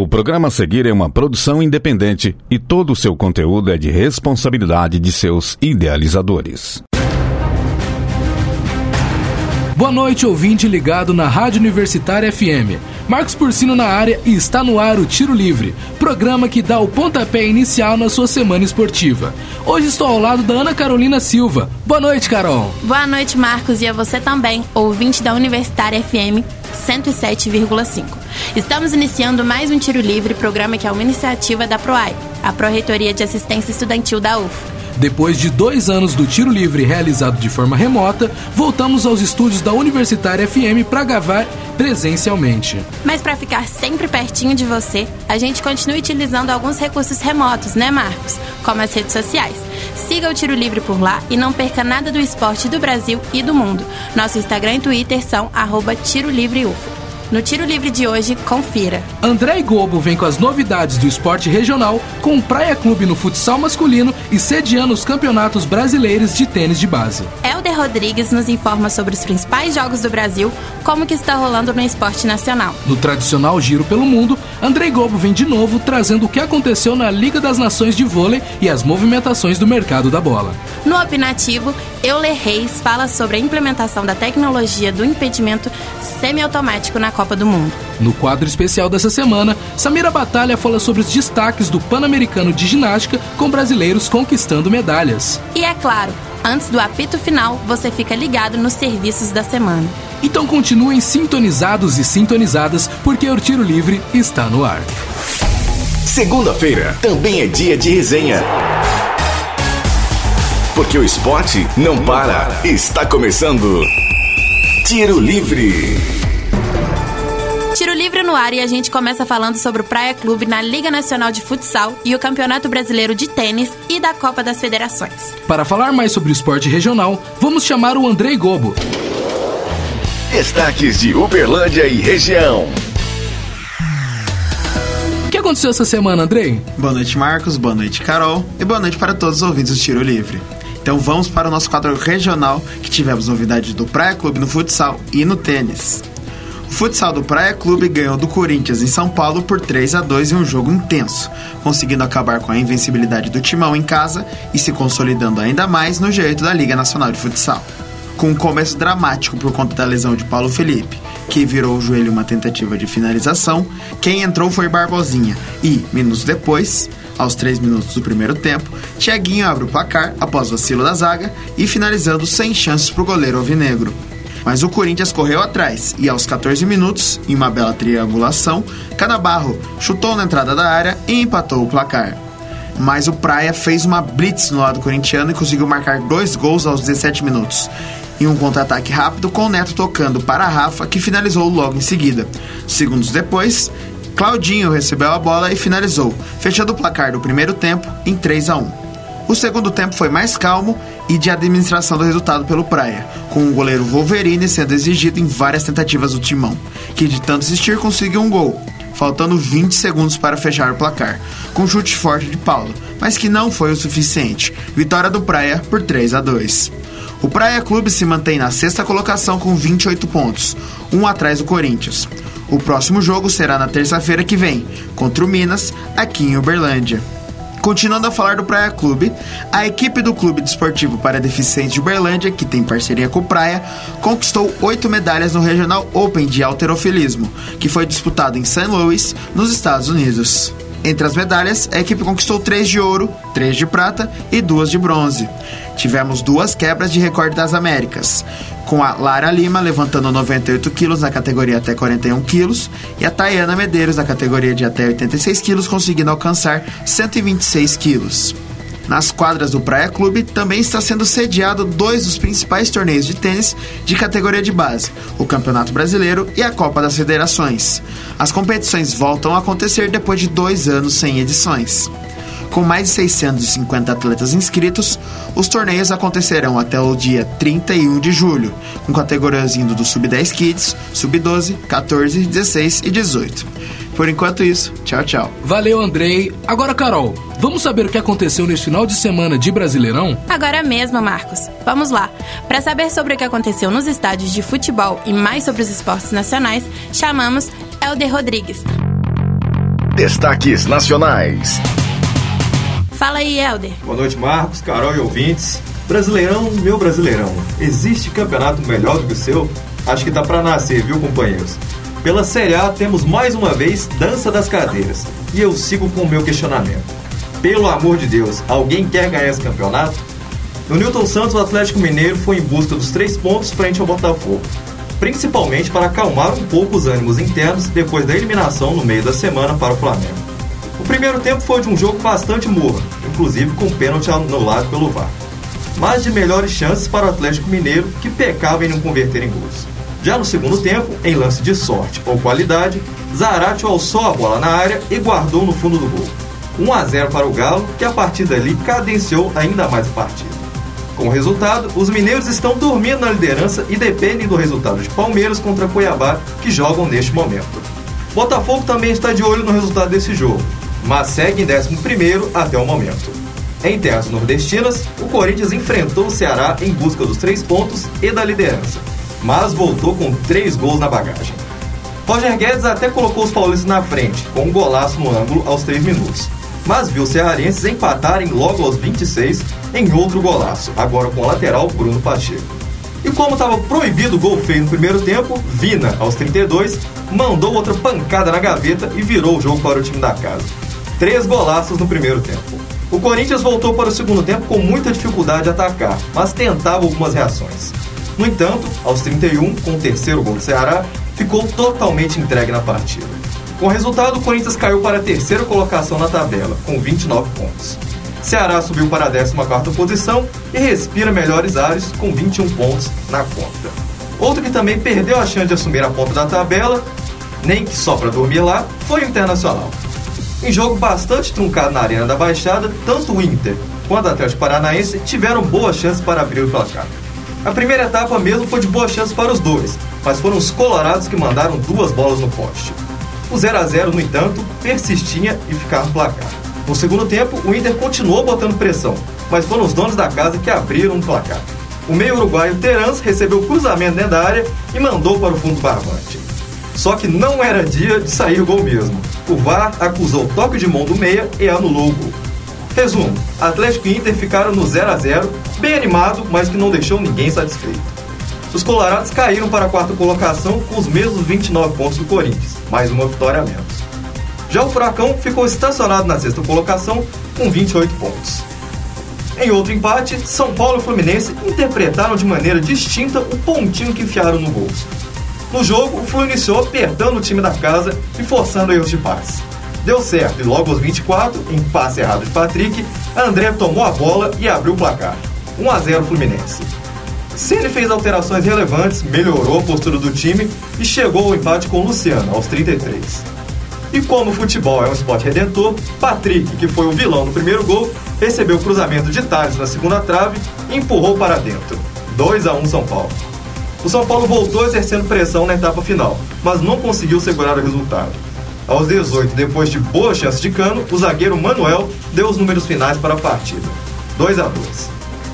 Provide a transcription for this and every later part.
O programa a seguir é uma produção independente e todo o seu conteúdo é de responsabilidade de seus idealizadores. Boa noite, ouvinte ligado na Rádio Universitária FM. Marcos Porcino na área e está no ar o Tiro Livre, programa que dá o pontapé inicial na sua semana esportiva. Hoje estou ao lado da Ana Carolina Silva. Boa noite, Carol. Boa noite, Marcos, e a você também, ouvinte da Universitária FM 107,5. Estamos iniciando mais um Tiro Livre, programa que é uma iniciativa da PROAI, a Pró-Reitoria de Assistência Estudantil da UF. Depois de dois anos do tiro livre realizado de forma remota, voltamos aos estúdios da Universitária FM para gravar presencialmente. Mas para ficar sempre pertinho de você, a gente continua utilizando alguns recursos remotos, né, Marcos? Como as redes sociais. Siga o Tiro Livre por lá e não perca nada do esporte do Brasil e do mundo. Nosso Instagram e Twitter são arroba Tiro Livre UFO. No Tiro Livre de hoje, confira. André Gobo vem com as novidades do esporte regional com o Praia Clube no futsal masculino e sediando os campeonatos brasileiros de tênis de base. Helder Rodrigues nos informa sobre os principais jogos do Brasil, como que está rolando no esporte nacional. No tradicional Giro pelo Mundo, André Gobo vem de novo trazendo o que aconteceu na Liga das Nações de Vôlei e as movimentações do mercado da bola. No Opinativo, Euler Reis fala sobre a implementação da tecnologia do impedimento semiautomático na Copa do Mundo. No quadro especial dessa semana, Samira Batalha fala sobre os destaques do Pan-Americano de Ginástica com brasileiros conquistando medalhas. E é claro, antes do apito final, você fica ligado nos serviços da semana. Então continuem sintonizados e sintonizadas, porque o Tiro Livre está no ar. Segunda-feira também é dia de resenha. Porque o esporte não para. Está começando. Tiro Livre. Livre no ar e a gente começa falando sobre o Praia Clube na Liga Nacional de Futsal e o Campeonato Brasileiro de Tênis e da Copa das Federações. Para falar mais sobre o esporte regional, vamos chamar o Andrei Gobo. Destaques de Uberlândia e região. O que aconteceu essa semana, Andrei? Boa noite, Marcos. Boa noite, Carol. E boa noite para todos os ouvintes do Tiro Livre. Então vamos para o nosso quadro regional, que tivemos novidades do Praia Clube no futsal e no tênis. O futsal do Praia Clube ganhou do Corinthians em São Paulo por 3 a 2 em um jogo intenso, conseguindo acabar com a invencibilidade do Timão em casa e se consolidando ainda mais no jeito da Liga Nacional de Futsal. Com um começo dramático por conta da lesão de Paulo Felipe, que virou o joelho uma tentativa de finalização, quem entrou foi Barbosinha e, minutos depois, aos 3 minutos do primeiro tempo, Thiaguinho abre o placar após vacilo da zaga e finalizando sem chances para o goleiro alvinegro. Mas o Corinthians correu atrás e aos 14 minutos, em uma bela triangulação, Canabarro chutou na entrada da área e empatou o placar. Mas o Praia fez uma blitz no lado corintiano e conseguiu marcar dois gols aos 17 minutos. Em um contra-ataque rápido, com o Neto tocando para Rafa, que finalizou logo em seguida. Segundos depois, Claudinho recebeu a bola e finalizou, fechando o placar do primeiro tempo em 3 a 1. O segundo tempo foi mais calmo e de administração do resultado pelo Praia, com o goleiro Wolverine sendo exigido em várias tentativas do timão, que de tanto insistir conseguiu um gol, faltando 20 segundos para fechar o placar, com chute forte de Paulo, mas que não foi o suficiente. Vitória do Praia por 3 a 2. O Praia Clube se mantém na sexta colocação com 28 pontos, um atrás do Corinthians. O próximo jogo será na terça-feira que vem, contra o Minas, aqui em Uberlândia. Continuando a falar do Praia Clube, a equipe do Clube Desportivo para Deficientes de Uberlândia, que tem parceria com o Praia, conquistou oito medalhas no Regional Open de Alterofilismo, que foi disputado em St. Louis, nos Estados Unidos. Entre as medalhas, a equipe conquistou três de ouro, três de prata e duas de bronze. Tivemos duas quebras de recorde das Américas, com a Lara Lima levantando 98 quilos na categoria até 41 quilos e a Tayana Medeiros na categoria de até 86 quilos conseguindo alcançar 126 quilos. Nas quadras do Praia Clube também está sendo sediado dois dos principais torneios de tênis de categoria de base, o Campeonato Brasileiro e a Copa das Federações. As competições voltam a acontecer depois de dois anos sem edições. Com mais de 650 atletas inscritos, os torneios acontecerão até o dia 31 de julho, com categorias indo do Sub-10 Kids, Sub-12, 14, 16 e 18. Por enquanto isso, tchau, tchau. Valeu, Andrei. Agora, Carol, vamos saber o que aconteceu nesse final de semana de Brasileirão? Agora mesmo, Marcos. Vamos lá. Para saber sobre o que aconteceu nos estádios de futebol e mais sobre os esportes nacionais, chamamos Helder Rodrigues. Destaques nacionais. Fala aí, Helder. Boa noite, Marcos, Carol e ouvintes. Brasileirão, meu brasileirão. Existe campeonato melhor do que o seu? Acho que tá para nascer, viu, companheiros? Pela Série A temos mais uma vez Dança das Cadeiras. E eu sigo com o meu questionamento. Pelo amor de Deus, alguém quer ganhar esse campeonato? No Newton Santos, o Atlético Mineiro foi em busca dos três pontos frente ao Botafogo, principalmente para acalmar um pouco os ânimos internos depois da eliminação no meio da semana para o Flamengo. O primeiro tempo foi de um jogo bastante morno, inclusive com pênalti anulado pelo VAR, mas de melhores chances para o Atlético Mineiro, que pecava em não converter em gols. Já no segundo tempo, em lance de sorte ou qualidade, Zarate alçou a bola na área e guardou no fundo do gol. 1 a 0 para o Galo, que a partir dali cadenciou ainda mais a partida. Com o resultado, os mineiros estão dormindo na liderança e dependem do resultado de Palmeiras contra Cuiabá, que jogam neste momento. Botafogo também está de olho no resultado desse jogo, mas segue em 11 até o momento. Em terras nordestinas, o Corinthians enfrentou o Ceará em busca dos três pontos e da liderança mas voltou com três gols na bagagem. Roger Guedes até colocou os paulistas na frente, com um golaço no ângulo aos 3 minutos, mas viu os cearenses empatarem logo aos 26 em outro golaço, agora com o lateral Bruno Pacheco. E como estava proibido o gol feio no primeiro tempo, Vina, aos 32, mandou outra pancada na gaveta e virou o jogo para o time da casa. Três golaços no primeiro tempo. O Corinthians voltou para o segundo tempo com muita dificuldade de atacar, mas tentava algumas reações. No entanto, aos 31, com o terceiro gol do Ceará, ficou totalmente entregue na partida. Com o resultado, o Corinthians caiu para a terceira colocação na tabela, com 29 pontos. Ceará subiu para a 14 posição e respira melhores ares, com 21 pontos na conta. Outro que também perdeu a chance de assumir a ponta da tabela, nem que só para dormir lá, foi o Internacional. Em jogo bastante truncado na Arena da Baixada, tanto o Inter quanto o Atlético Paranaense tiveram boas chances para abrir o placar. A primeira etapa mesmo foi de boa chance para os dois, mas foram os colorados que mandaram duas bolas no poste. O 0 a 0 no entanto, persistia e ficava no placar. No segundo tempo, o Inter continuou botando pressão, mas foram os donos da casa que abriram o placar. O meio uruguaio Terans recebeu o cruzamento dentro da área e mandou para o fundo barbante. Só que não era dia de sair o gol mesmo. O VAR acusou toque de mão do meia e anulou o gol. Resumo: Atlético e Inter ficaram no 0 a 0 bem animado, mas que não deixou ninguém satisfeito. Os colorados caíram para a quarta colocação com os mesmos 29 pontos do Corinthians, mais uma vitória a menos. Já o Furacão ficou estacionado na sexta colocação com 28 pontos. Em outro empate, São Paulo e Fluminense interpretaram de maneira distinta o pontinho que enfiaram no gol. No jogo, o Flu iniciou apertando o time da casa e forçando erros de passe. Deu certo e logo aos 24, em passe errado de Patrick, André tomou a bola e abriu o placar. 1 a 0 Fluminense. Ceni fez alterações relevantes, melhorou a postura do time e chegou ao empate com Luciano aos 33. E como o futebol é um esporte redentor, Patrick, que foi o vilão no primeiro gol, recebeu o cruzamento de Thales na segunda trave e empurrou para dentro. 2 a 1 São Paulo. O São Paulo voltou exercendo pressão na etapa final, mas não conseguiu segurar o resultado. Aos 18, depois de boa chance de cano, o zagueiro Manuel deu os números finais para a partida. 2 a 2.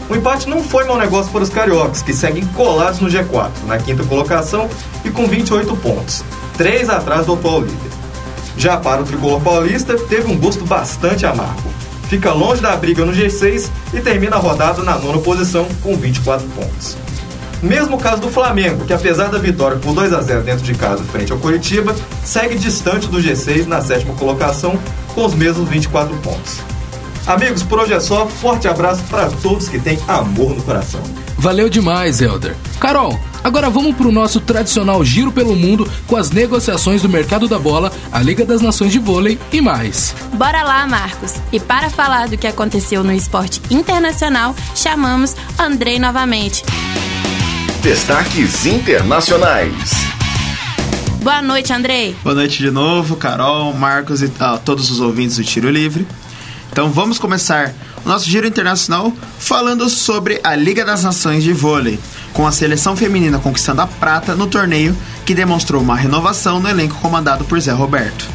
O empate não foi mau negócio para os cariocas, que seguem colados no G4, na quinta colocação e com 28 pontos, 3 atrás do atual líder. Já para o tricolor paulista, teve um gosto bastante amargo. Fica longe da briga no G6 e termina a rodada na nona posição com 24 pontos. Mesmo caso do Flamengo, que apesar da vitória por 2 a 0 dentro de casa frente ao Curitiba, segue distante do G6 na sétima colocação com os mesmos 24 pontos. Amigos, por hoje é só. Forte abraço para todos que têm amor no coração. Valeu demais, Elder. Carol, agora vamos para o nosso tradicional giro pelo mundo com as negociações do mercado da bola, a Liga das Nações de Vôlei e mais. Bora lá, Marcos. E para falar do que aconteceu no esporte internacional, chamamos Andrei novamente. Destaques internacionais. Boa noite, Andrei. Boa noite de novo, Carol, Marcos e ah, todos os ouvintes do Tiro Livre. Então vamos começar o nosso giro internacional falando sobre a Liga das Nações de Vôlei, com a seleção feminina conquistando a prata no torneio que demonstrou uma renovação no elenco comandado por Zé Roberto.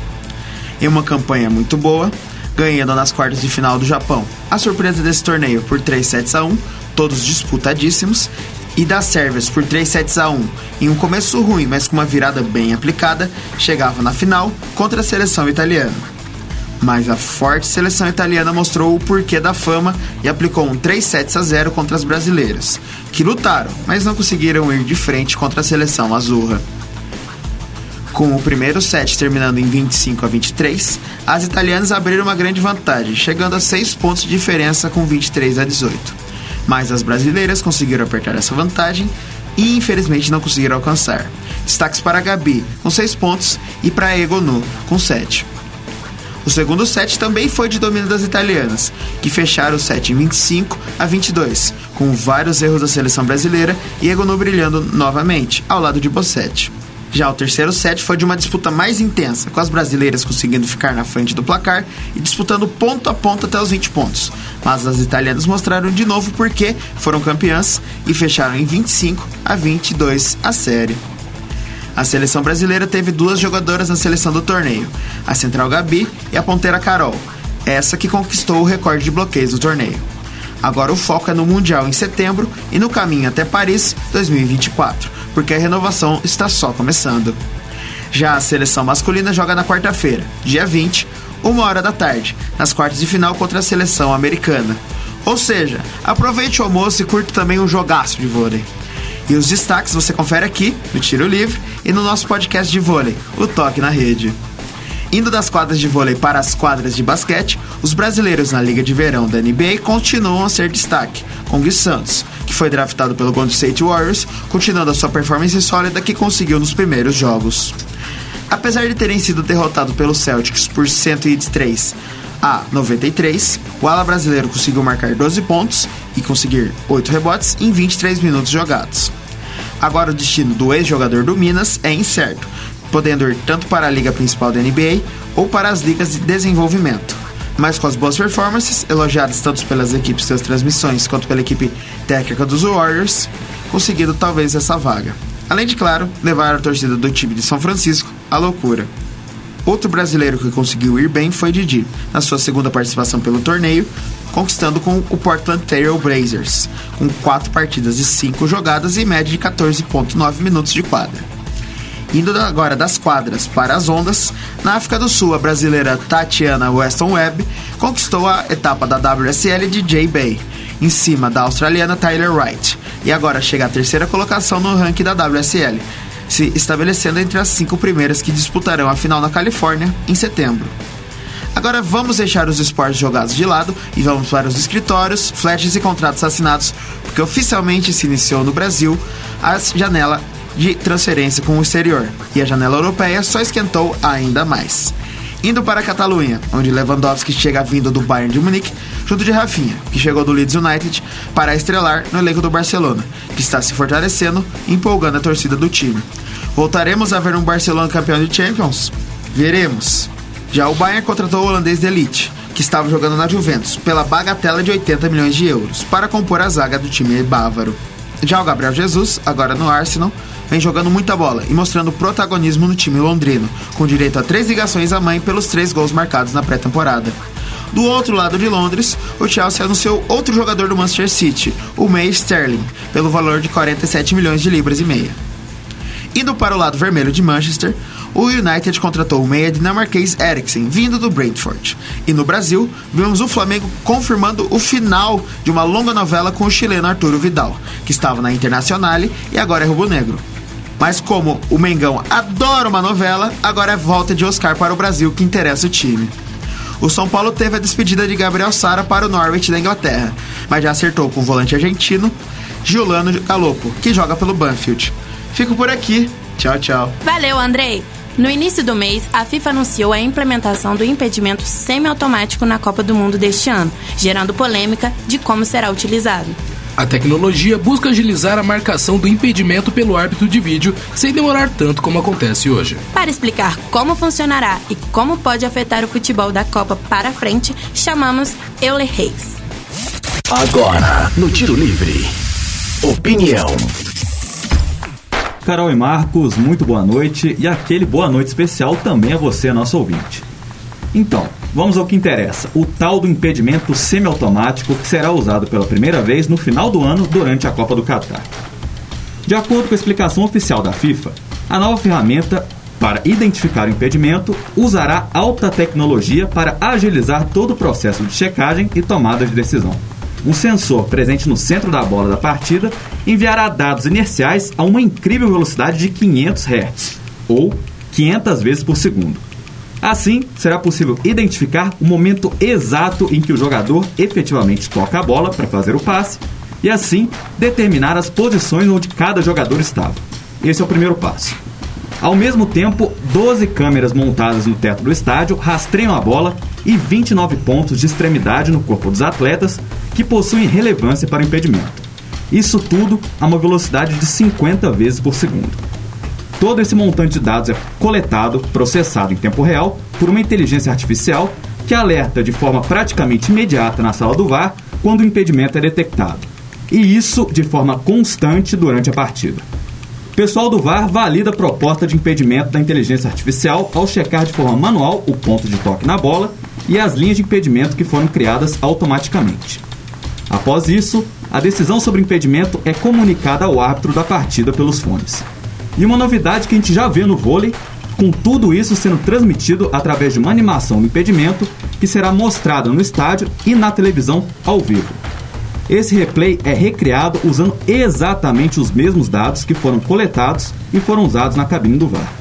Em uma campanha muito boa, ganhando nas quartas de final do Japão. A surpresa desse torneio por 3 sets a 1, todos disputadíssimos, e das Sérvias por 3 sets a 1 em um começo ruim, mas com uma virada bem aplicada, chegava na final contra a seleção italiana. Mas a forte seleção italiana mostrou o porquê da fama e aplicou um 3 sets a 0 contra as brasileiras, que lutaram, mas não conseguiram ir de frente contra a seleção azurra. Com o primeiro set terminando em 25 a 23, as italianas abriram uma grande vantagem, chegando a 6 pontos de diferença com 23 a 18. Mas as brasileiras conseguiram apertar essa vantagem e infelizmente não conseguiram alcançar. Destaques para a Gabi, com 6 pontos, e para a Egonu, com 7. O segundo set também foi de domínio das italianas, que fecharam o set em 25 a 22, com vários erros da seleção brasileira e Egonu brilhando novamente, ao lado de Bossetti. Já o terceiro set foi de uma disputa mais intensa, com as brasileiras conseguindo ficar na frente do placar e disputando ponto a ponto até os 20 pontos. Mas as italianas mostraram de novo porque foram campeãs e fecharam em 25 a 22 a série. A seleção brasileira teve duas jogadoras na seleção do torneio, a central Gabi e a ponteira Carol, essa que conquistou o recorde de bloqueios do torneio. Agora o foco é no Mundial em setembro e no caminho até Paris 2024, porque a renovação está só começando. Já a seleção masculina joga na quarta-feira, dia 20, uma hora da tarde, nas quartas de final contra a seleção americana. Ou seja, aproveite o almoço e curta também um jogaço de vôlei. E os destaques você confere aqui, no Tiro Livre, e no nosso podcast de vôlei, o Toque na Rede. Indo das quadras de vôlei para as quadras de basquete, os brasileiros na Liga de Verão da NBA continuam a ser destaque, com Gui Santos, que foi draftado pelo Golden State Warriors, continuando a sua performance sólida que conseguiu nos primeiros jogos. Apesar de terem sido derrotados pelos Celtics por 103 a 93, o ala brasileiro conseguiu marcar 12 pontos e conseguir 8 rebotes em 23 minutos jogados. Agora o destino do ex-jogador do Minas é incerto, podendo ir tanto para a liga principal da NBA ou para as ligas de desenvolvimento. Mas com as boas performances, elogiadas tanto pelas equipes das transmissões quanto pela equipe técnica dos Warriors, conseguindo talvez essa vaga. Além de, claro, levar a torcida do time de São Francisco à loucura. Outro brasileiro que conseguiu ir bem foi Didi, na sua segunda participação pelo torneio, conquistando com o Portland Trail Blazers, com 4 partidas e 5 jogadas e média de 14,9 minutos de quadra. Indo agora das quadras para as ondas, na África do Sul, a brasileira Tatiana Weston Webb conquistou a etapa da WSL de J-Bay, em cima da australiana Tyler Wright, e agora chega à terceira colocação no ranking da WSL, se estabelecendo entre as cinco primeiras que disputarão a final na Califórnia em setembro. Agora vamos deixar os esportes jogados de lado e vamos para os escritórios, flashes e contratos assinados, porque oficialmente se iniciou no Brasil a janela de transferência com o exterior, e a janela europeia só esquentou ainda mais. Indo para a Catalunha, onde Lewandowski chega vindo do Bayern de Munique, junto de Rafinha, que chegou do Leeds United, para estrelar no elenco do Barcelona, que está se fortalecendo empolgando a torcida do time. Voltaremos a ver um Barcelona campeão de Champions? Veremos. Já o Bayern contratou o holandês de elite, que estava jogando na Juventus, pela bagatela de 80 milhões de euros, para compor a zaga do time bávaro. Já o Gabriel Jesus, agora no Arsenal, vem jogando muita bola e mostrando protagonismo no time londrino, com direito a três ligações à mãe pelos três gols marcados na pré-temporada. Do outro lado de Londres, o Chelsea anunciou outro jogador do Manchester City, o May Sterling, pelo valor de 47 milhões de libras e meia. Indo para o lado vermelho de Manchester, o United contratou o meia dinamarquês Eriksen, vindo do Brentford. E no Brasil, vimos o Flamengo confirmando o final de uma longa novela com o chileno Arturo Vidal, que estava na Internazionale e agora é rubro-negro. Mas como o Mengão adora uma novela, agora é volta de Oscar para o Brasil que interessa o time. O São Paulo teve a despedida de Gabriel Sara para o Norwich da Inglaterra, mas já acertou com o volante argentino Giuliano Galopo, que joga pelo Banfield. Fico por aqui. Tchau, tchau. Valeu, Andrei! No início do mês, a FIFA anunciou a implementação do impedimento semiautomático na Copa do Mundo deste ano, gerando polêmica de como será utilizado. A tecnologia busca agilizar a marcação do impedimento pelo árbitro de vídeo sem demorar tanto como acontece hoje. Para explicar como funcionará e como pode afetar o futebol da Copa para frente, chamamos Euler Reis. Agora, no Tiro Livre. Opinião. Carol e Marcos, muito boa noite e aquele boa noite especial também a você, nosso ouvinte. Então, vamos ao que interessa: o tal do impedimento semiautomático que será usado pela primeira vez no final do ano durante a Copa do Catar. De acordo com a explicação oficial da FIFA, a nova ferramenta para identificar o impedimento usará alta tecnologia para agilizar todo o processo de checagem e tomada de decisão. Um sensor presente no centro da bola da partida enviará dados inerciais a uma incrível velocidade de 500 Hz, ou 500 vezes por segundo. Assim, será possível identificar o momento exato em que o jogador efetivamente toca a bola para fazer o passe e assim determinar as posições onde cada jogador estava. Esse é o primeiro passo. Ao mesmo tempo, 12 câmeras montadas no teto do estádio rastreiam a bola e 29 pontos de extremidade no corpo dos atletas que possuem relevância para o impedimento. Isso tudo a uma velocidade de 50 vezes por segundo. Todo esse montante de dados é coletado, processado em tempo real por uma inteligência artificial que alerta de forma praticamente imediata na sala do VAR quando o impedimento é detectado. E isso de forma constante durante a partida. O pessoal do VAR valida a proposta de impedimento da inteligência artificial ao checar de forma manual o ponto de toque na bola e as linhas de impedimento que foram criadas automaticamente. Após isso, a decisão sobre impedimento é comunicada ao árbitro da partida pelos fones. E uma novidade que a gente já vê no vôlei, com tudo isso sendo transmitido através de uma animação do impedimento que será mostrada no estádio e na televisão ao vivo. Esse replay é recriado usando exatamente os mesmos dados que foram coletados e foram usados na cabine do VAR.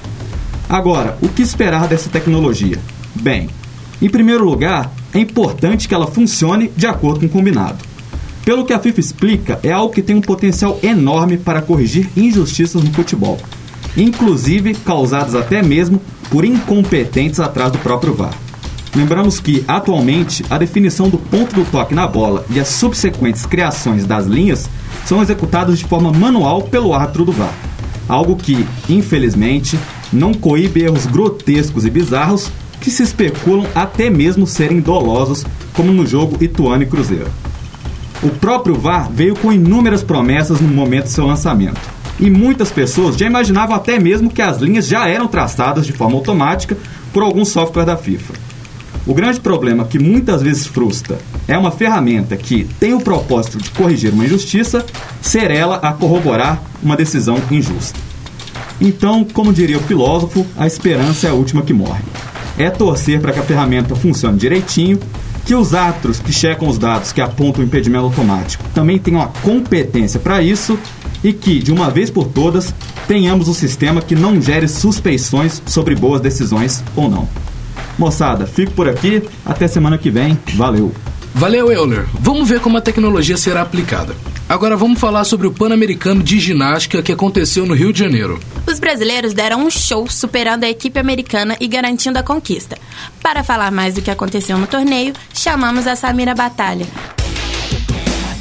Agora, o que esperar dessa tecnologia? Bem, em primeiro lugar, é importante que ela funcione de acordo com o combinado. Pelo que a FIFA explica, é algo que tem um potencial enorme para corrigir injustiças no futebol, inclusive causadas até mesmo por incompetentes atrás do próprio VAR. Lembramos que, atualmente, a definição do ponto do toque na bola e as subsequentes criações das linhas são executadas de forma manual pelo árbitro do VAR, algo que, infelizmente, não coíbe erros grotescos e bizarros que se especulam até mesmo serem dolosos, como no jogo Ituano e Cruzeiro. O próprio VAR veio com inúmeras promessas no momento de seu lançamento. E muitas pessoas já imaginavam até mesmo que as linhas já eram traçadas de forma automática por algum software da FIFA. O grande problema que muitas vezes frustra é uma ferramenta que tem o propósito de corrigir uma injustiça, ser ela a corroborar uma decisão injusta. Então, como diria o filósofo, a esperança é a última que morre. É torcer para que a ferramenta funcione direitinho que os árbitros que checam os dados que apontam o impedimento automático também tenham a competência para isso e que, de uma vez por todas, tenhamos um sistema que não gere suspeições sobre boas decisões ou não. Moçada, fico por aqui, até semana que vem, valeu! Valeu, Euler. Vamos ver como a tecnologia será aplicada. Agora vamos falar sobre o Pan-Americano de Ginástica que aconteceu no Rio de Janeiro. Os brasileiros deram um show superando a equipe americana e garantindo a conquista. Para falar mais do que aconteceu no torneio, chamamos a Samira Batalha.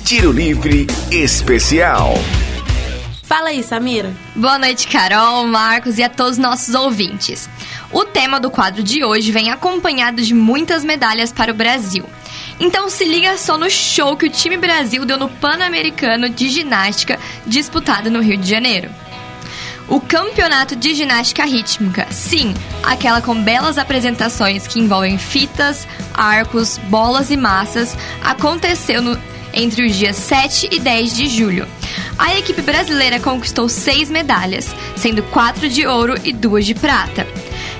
Tiro Livre Especial. Fala aí, Samira. Boa noite, Carol, Marcos e a todos os nossos ouvintes. O tema do quadro de hoje vem acompanhado de muitas medalhas para o Brasil. Então se liga só no show que o time Brasil deu no Pan-Americano de Ginástica disputado no Rio de Janeiro. O campeonato de ginástica rítmica, sim, aquela com belas apresentações que envolvem fitas, arcos, bolas e massas, aconteceu no, entre os dias 7 e 10 de julho. A equipe brasileira conquistou seis medalhas, sendo quatro de ouro e duas de prata.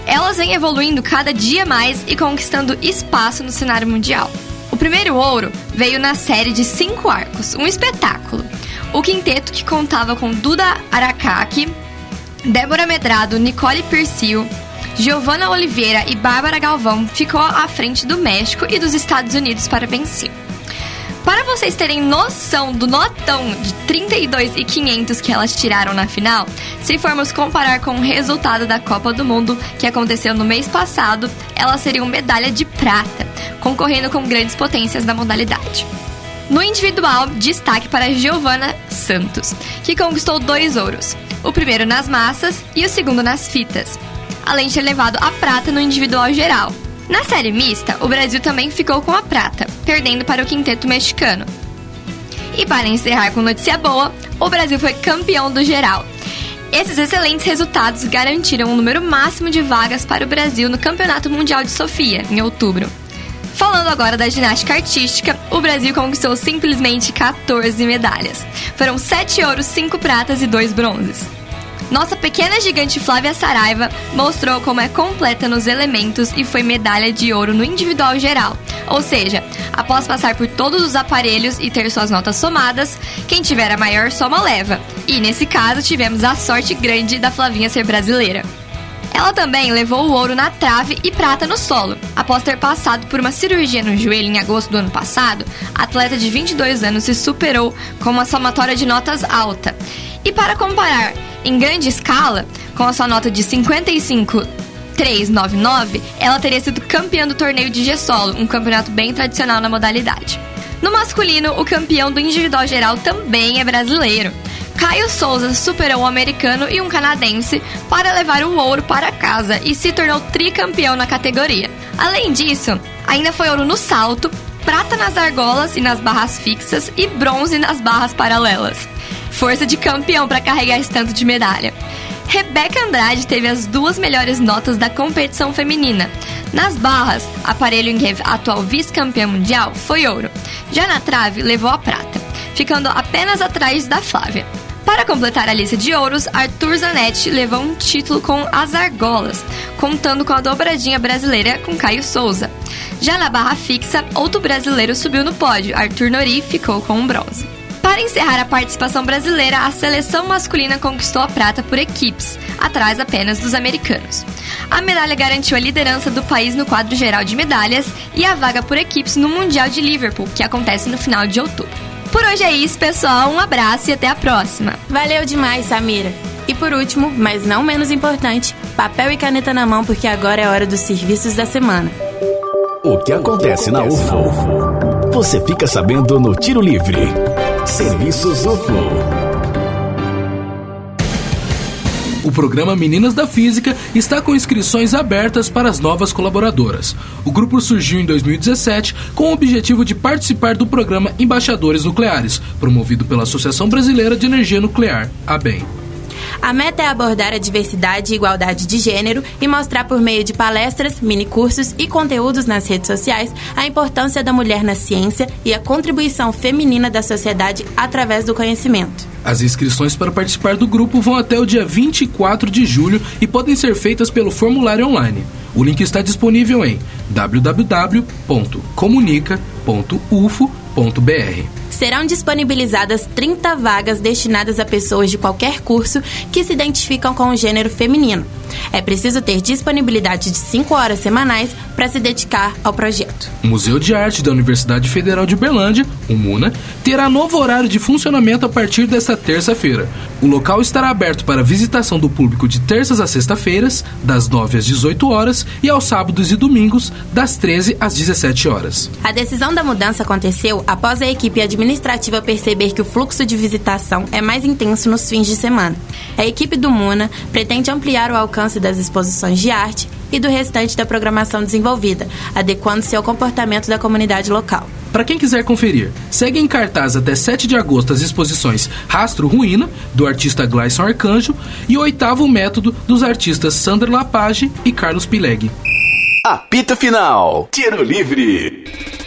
Elas vêm evoluindo cada dia mais e conquistando espaço no cenário mundial. Primeiro ouro veio na série de cinco arcos, um espetáculo. O quinteto que contava com Duda Aracaki, Débora Medrado, Nicole Persil, Giovanna Oliveira e Bárbara Galvão ficou à frente do México e dos Estados Unidos para vencer. Para vocês terem noção do notão de 32 e 500 que elas tiraram na final, se formos comparar com o resultado da Copa do Mundo que aconteceu no mês passado, elas seriam medalha de prata, concorrendo com grandes potências da modalidade. No individual, destaque para Giovanna Santos, que conquistou dois ouros, o primeiro nas massas e o segundo nas fitas, além de ter levado a prata no individual geral, na série mista, o Brasil também ficou com a prata, perdendo para o quinteto mexicano. E para encerrar com notícia boa, o Brasil foi campeão do geral. Esses excelentes resultados garantiram um número máximo de vagas para o Brasil no Campeonato Mundial de Sofia, em outubro. Falando agora da ginástica artística, o Brasil conquistou simplesmente 14 medalhas. Foram 7 ouros, 5 pratas e 2 bronzes. Nossa pequena gigante Flávia Saraiva mostrou como é completa nos elementos e foi medalha de ouro no individual geral. Ou seja, após passar por todos os aparelhos e ter suas notas somadas, quem tiver a maior soma leva. E nesse caso tivemos a sorte grande da Flavinha ser brasileira. Ela também levou o ouro na trave e prata no solo. Após ter passado por uma cirurgia no joelho em agosto do ano passado, a atleta de 22 anos se superou com uma somatória de notas alta. E para comparar em grande escala, com a sua nota de 55,399, ela teria sido campeã do torneio de G-Solo, um campeonato bem tradicional na modalidade. No masculino, o campeão do individual geral também é brasileiro. Caio Souza superou um americano e um canadense para levar o ouro para casa e se tornou tricampeão na categoria. Além disso, ainda foi ouro no salto, prata nas argolas e nas barras fixas e bronze nas barras paralelas. Força de campeão para carregar esse tanto de medalha. Rebeca Andrade teve as duas melhores notas da competição feminina. Nas barras, aparelho em que atual vice-campeã mundial foi ouro. Já na trave, levou a prata, ficando apenas atrás da Flávia. Para completar a lista de ouros, Arthur Zanetti levou um título com as argolas, contando com a dobradinha brasileira com Caio Souza. Já na barra fixa, outro brasileiro subiu no pódio, Arthur Nori ficou com um bronze. Para encerrar a participação brasileira, a seleção masculina conquistou a prata por equipes, atrás apenas dos americanos. A medalha garantiu a liderança do país no quadro geral de medalhas e a vaga por equipes no Mundial de Liverpool, que acontece no final de outubro. Por hoje é isso, pessoal. Um abraço e até a próxima. Valeu demais, Samira. E por último, mas não menos importante, papel e caneta na mão, porque agora é hora dos serviços da semana. O que acontece na UFO? Você fica sabendo no Tiro Livre. Serviços UFO. O programa Meninas da Física está com inscrições abertas para as novas colaboradoras. O grupo surgiu em 2017 com o objetivo de participar do programa Embaixadores Nucleares, promovido pela Associação Brasileira de Energia Nuclear, ABEM. A meta é abordar a diversidade e igualdade de gênero e mostrar por meio de palestras, minicursos e conteúdos nas redes sociais a importância da mulher na ciência e a contribuição feminina da sociedade através do conhecimento. As inscrições para participar do grupo vão até o dia 24 de julho e podem ser feitas pelo formulário online. O link está disponível em www.comunica.ufo.br serão disponibilizadas 30 vagas destinadas a pessoas de qualquer curso que se identificam com o gênero feminino. É preciso ter disponibilidade de 5 horas semanais para se dedicar ao projeto. O Museu de Arte da Universidade Federal de Uberlândia, o MUNA, terá novo horário de funcionamento a partir desta terça-feira. O local estará aberto para visitação do público de terças a sexta-feiras, das 9 às 18 horas, e aos sábados e domingos, das 13 às 17 horas. A decisão da mudança aconteceu após a equipe administrativa perceber que o fluxo de visitação é mais intenso nos fins de semana. A equipe do MUNA pretende ampliar o alcance das exposições de arte e do restante da programação desenvolvida, adequando-se ao comportamento da comunidade local. Para quem quiser conferir, segue em cartaz até 7 de agosto as exposições Rastro Ruína, do artista Gleison Arcanjo, e oitavo método dos artistas Sandra Lapage e Carlos Pileg. Apito Final, Tiro Livre.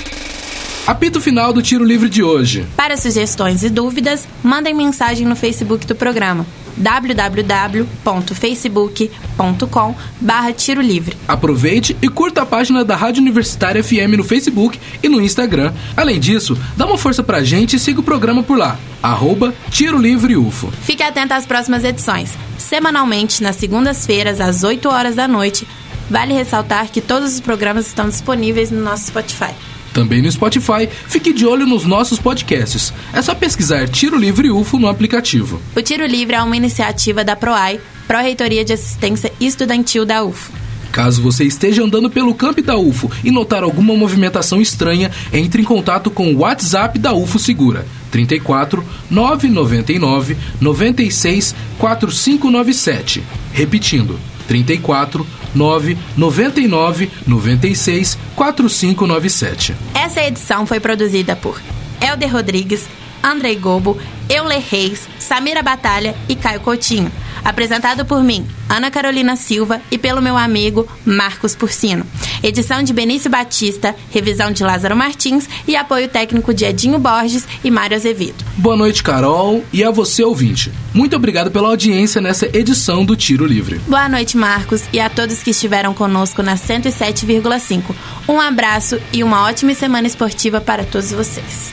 Apito final do Tiro Livre de hoje. Para sugestões e dúvidas, mandem mensagem no Facebook do programa www.facebook.com barra Tiro Livre. Aproveite e curta a página da Rádio Universitária FM no Facebook e no Instagram. Além disso, dá uma força pra gente e siga o programa por lá. Arroba Tiro Livre UFO. Fique atento às próximas edições. Semanalmente, nas segundas-feiras, às 8 horas da noite. Vale ressaltar que todos os programas estão disponíveis no nosso Spotify. Também no Spotify, fique de olho nos nossos podcasts. É só pesquisar Tiro Livre UFO no aplicativo. O Tiro Livre é uma iniciativa da PROAI, Pró-Reitoria de Assistência Estudantil da UFO. Caso você esteja andando pelo campo da UFO e notar alguma movimentação estranha, entre em contato com o WhatsApp da UFO Segura. 34 999 96 4597. Repetindo, 34 999 96 4597. Essa edição foi produzida por Helder Rodrigues, Andrei Gobo, Euler Reis, Samira Batalha e Caio Coutinho. Apresentado por mim, Ana Carolina Silva, e pelo meu amigo Marcos Porcino. Edição de Benício Batista, revisão de Lázaro Martins e apoio técnico de Edinho Borges e Mário Azevedo. Boa noite, Carol, e a você, ouvinte. Muito obrigado pela audiência nessa edição do Tiro Livre. Boa noite, Marcos, e a todos que estiveram conosco na 107,5. Um abraço e uma ótima semana esportiva para todos vocês.